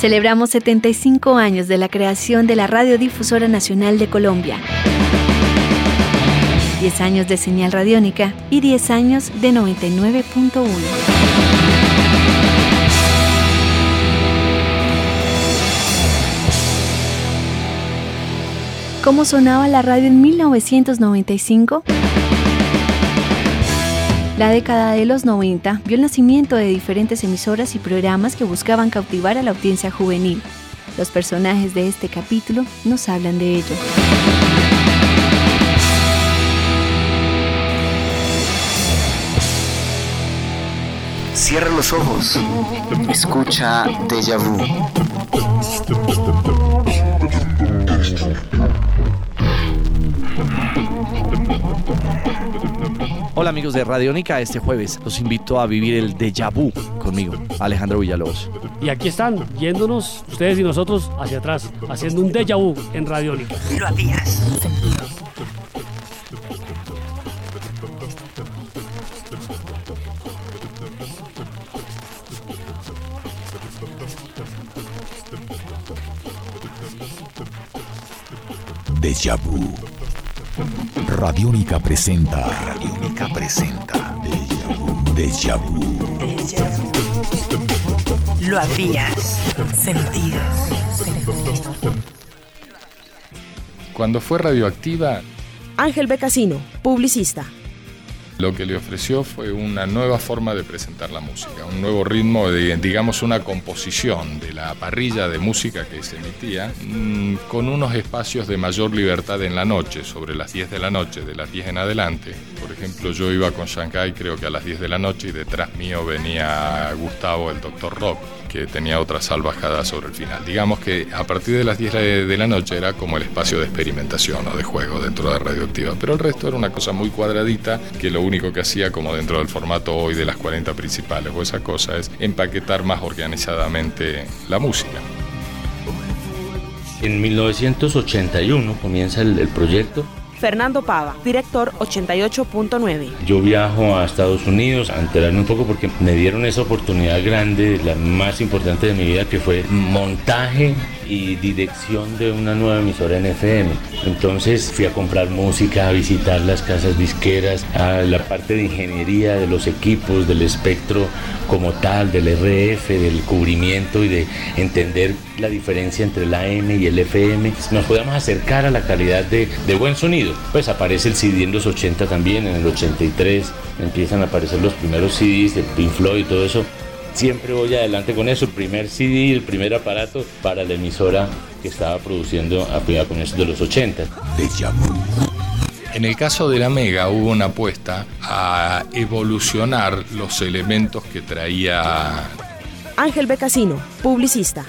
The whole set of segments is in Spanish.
Celebramos 75 años de la creación de la Radiodifusora Nacional de Colombia. 10 años de señal radiónica y 10 años de 99.1. ¿Cómo sonaba la radio en 1995? La década de los 90 vio el nacimiento de diferentes emisoras y programas que buscaban cautivar a la audiencia juvenil. Los personajes de este capítulo nos hablan de ello. Cierra los ojos. Escucha Deja Vu. Amigos de Radiónica, este jueves los invito a vivir el déjà vu conmigo, Alejandro Villalobos. Y aquí están, yéndonos ustedes y nosotros hacia atrás, haciendo un déjà vu en Radiónica. Lo habías. Déjà vu. Radiónica presenta. Radiónica presenta. Déjà vu. Lo habías sentido. Cuando fue radioactiva, Ángel Becasino, publicista. Lo que le ofreció fue una nueva forma de presentar la música, un nuevo ritmo, de, digamos una composición de la parrilla de música que se emitía, mm, con unos espacios de mayor libertad en la noche, sobre las 10 de la noche, de las 10 en adelante. Por ejemplo, yo iba con Shanghai creo que a las 10 de la noche y detrás mío venía Gustavo, el Doctor Rock, que tenía otra salvajada sobre el final. Digamos que a partir de las 10 de la noche era como el espacio de experimentación o de juego dentro de Radioactiva, pero el resto era una cosa muy cuadradita que lo único que hacía como dentro del formato hoy de las 40 principales o esa cosa es empaquetar más organizadamente la música. En 1981 comienza el proyecto. Fernando Pava, director 88.9. Yo viajo a Estados Unidos a enterarme un poco porque me dieron esa oportunidad grande, la más importante de mi vida, que fue montaje y dirección de una nueva emisora en FM. Entonces fui a comprar música, a visitar las casas disqueras, a la parte de ingeniería de los equipos, del espectro como tal, del RF, del cubrimiento y de entender la diferencia entre el AM y el FM. Nos podíamos acercar a la calidad de, de buen sonido. Pues aparece el CD en los 80 también, en el 83 empiezan a aparecer los primeros CDs de Pink Floyd y todo eso. Siempre voy adelante con eso, el primer CD, el primer aparato para la emisora que estaba produciendo a comienzos de los 80. Déjà vu. En el caso de la Mega hubo una apuesta a evolucionar los elementos que traía Ángel Becasino, publicista.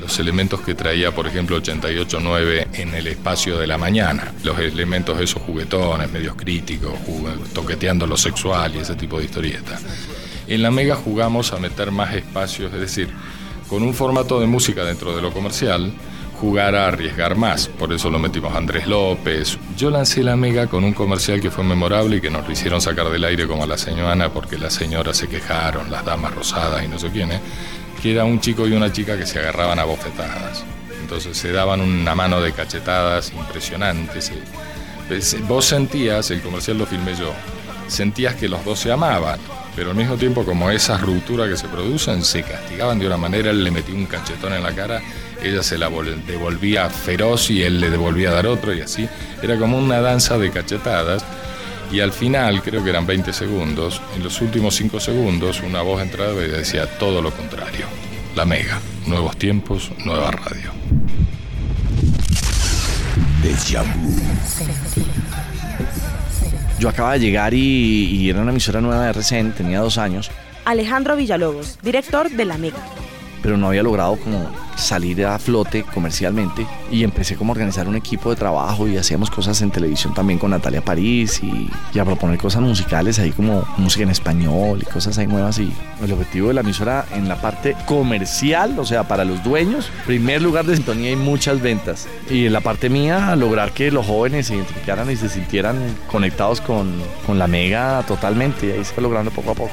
los elementos que traía, por ejemplo, 88.9 en el espacio de la mañana. Los elementos esos juguetones, medios críticos, toqueteando lo sexual y ese tipo de historietas. En la Mega jugamos a meter más espacios, es decir, con un formato de música dentro de lo comercial, jugar a arriesgar más. Por eso lo metimos a Andrés López. Yo lancé la Mega con un comercial que fue memorable y que nos lo hicieron sacar del aire como a la señora porque las señoras se quejaron, las damas rosadas y no sé quiénes, que era un chico y una chica que se agarraban a bofetadas. Entonces se daban una mano de cachetadas impresionantes. pues, Vos sentías, el comercial lo filmé yo, sentías que los dos se amaban, pero al mismo tiempo como esas rupturas que se producen se castigaban de una manera, él le metía un cachetón en la cara, ella se la vol- devolvía feroz y él le devolvía a dar otro y así. Era como una danza de cachetadas y al final, creo que eran 20 segundos, en los últimos 5 segundos una voz entraba y decía todo lo contrario. La Mega, nuevos tiempos, nueva radio. Déjà vu. Yo acababa de llegar y, y era una emisora nueva de RCN, tenía dos años, Alejandro Villalobos, director de La Mega. pero no había logrado como salir a flote comercialmente y empecé como a organizar un equipo de trabajo y hacíamos cosas en televisión también con Natalia París y, a proponer cosas musicales ahí como música en español y cosas ahí nuevas y el objetivo de la emisora en la parte comercial, o sea, para los dueños, primer lugar de sintonía y muchas ventas y en la parte mía lograr que los jóvenes se identificaran y se sintieran conectados con, con la mega totalmente y ahí se fue logrando poco a poco.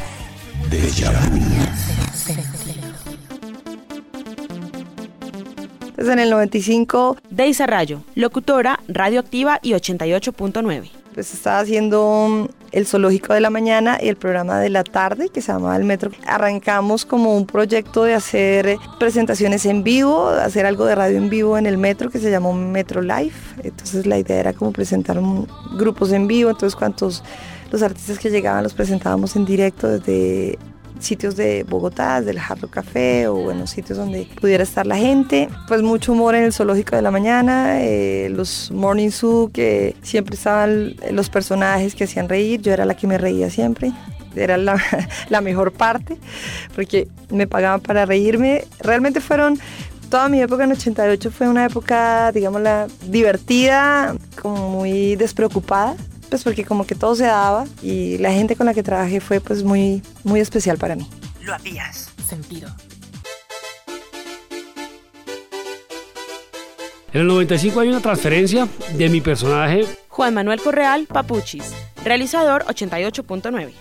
En el 95... Deisa Rayo, locutora, radioactiva y 88.9. Pues estaba haciendo el zoológico de la mañana y el programa de la tarde que se llamaba El Metro. Arrancamos como un proyecto de hacer presentaciones en vivo, hacer algo de radio en vivo en el metro que se llamó Metro Live. Entonces la idea era como presentar grupos en vivo, entonces cuantos los artistas que llegaban los presentábamos en directo desde sitios de Bogotá, del Jarro Café o bueno, sitios donde pudiera estar la gente. Pues mucho humor en el zoológico de la mañana, eh, los Morning Zoo, que siempre estaban los personajes que hacían reír, yo era la que me reía siempre. Era la, la mejor parte, porque me pagaban para reírme. Realmente fueron toda mi época en 88 fue una época, digámosla, divertida, como muy despreocupada pues porque como que todo se daba y la gente con la que trabajé fue pues muy, muy especial para mí. Lo habías sentido. En el 95 hay una transferencia de mi personaje. Juan Manuel Correal, Papuchis, realizador 88.9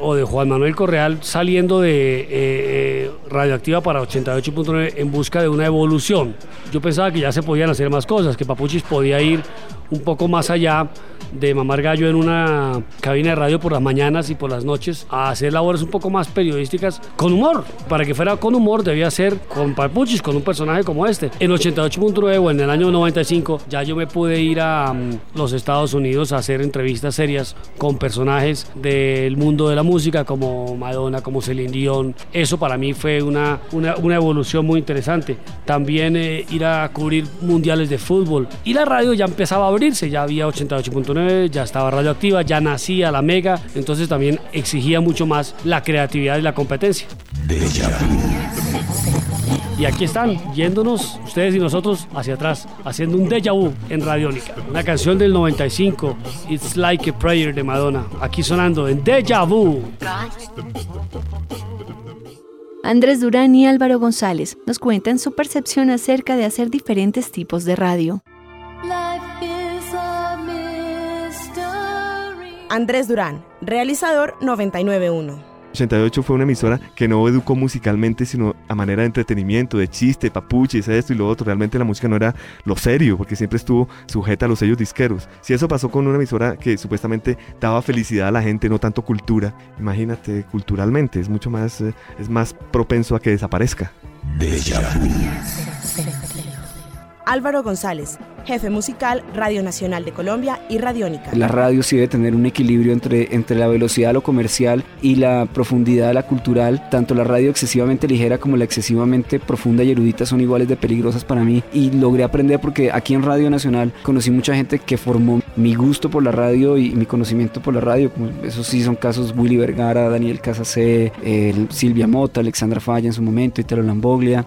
o de Juan Manuel Correal saliendo de eh, eh, Radioactiva para 88.9 en busca de una evolución. Yo pensaba que ya se podían hacer más cosas, que Papuchis podía ir un poco más allá de mamar gallo en una cabina de radio por las mañanas y por las noches a hacer labores un poco más periodísticas con humor. Para que fuera con humor debía ser con Papuchis, con un personaje como este. En 88.9 o en el año 95 ya yo me pude ir a mm, los Estados Unidos a hacer entrevistas serias con personajes del mundo de la música como Madonna, como Celine Dion. Eso para mí fue una, una, una evolución muy interesante. También eh, ir a cubrir mundiales de fútbol. Y la radio ya empezaba a abrirse, ya había 88.9, ya estaba radioactiva, ya nacía la mega, entonces también exigía mucho más la creatividad y la competencia. Y aquí están, yéndonos ustedes y nosotros hacia atrás, haciendo un déjà vu en Radiónica. Una canción del 95, It's Like a Prayer de Madonna. Aquí sonando en Déjà Vu. Andrés Durán y Álvaro González nos cuentan su percepción acerca de hacer diferentes tipos de radio. Andrés Durán, realizador 991. 88 fue una emisora que no educó musicalmente, sino a manera de entretenimiento, de chiste, papuches, esto y lo otro. Realmente la música no era lo serio, porque siempre estuvo sujeta a los sellos disqueros. Si eso pasó con una emisora que supuestamente daba felicidad a la gente, no tanto cultura, imagínate, culturalmente es mucho más, eh, es más propenso a que desaparezca. Álvaro González, jefe musical Radio Nacional de Colombia y Radiónica. La radio sí debe tener un equilibrio entre, entre la velocidad de lo comercial y la profundidad de la cultural. Tanto la radio excesivamente ligera como la excesivamente profunda y erudita son iguales de peligrosas para mí y logré aprender porque aquí en Radio Nacional conocí mucha gente que formó mi gusto por la radio y mi conocimiento por la radio. Esos sí son casos Willy Vergara, Daniel Casacé, Silvia Mota, Alexandra Falla en su momento, Italo Lamboglia.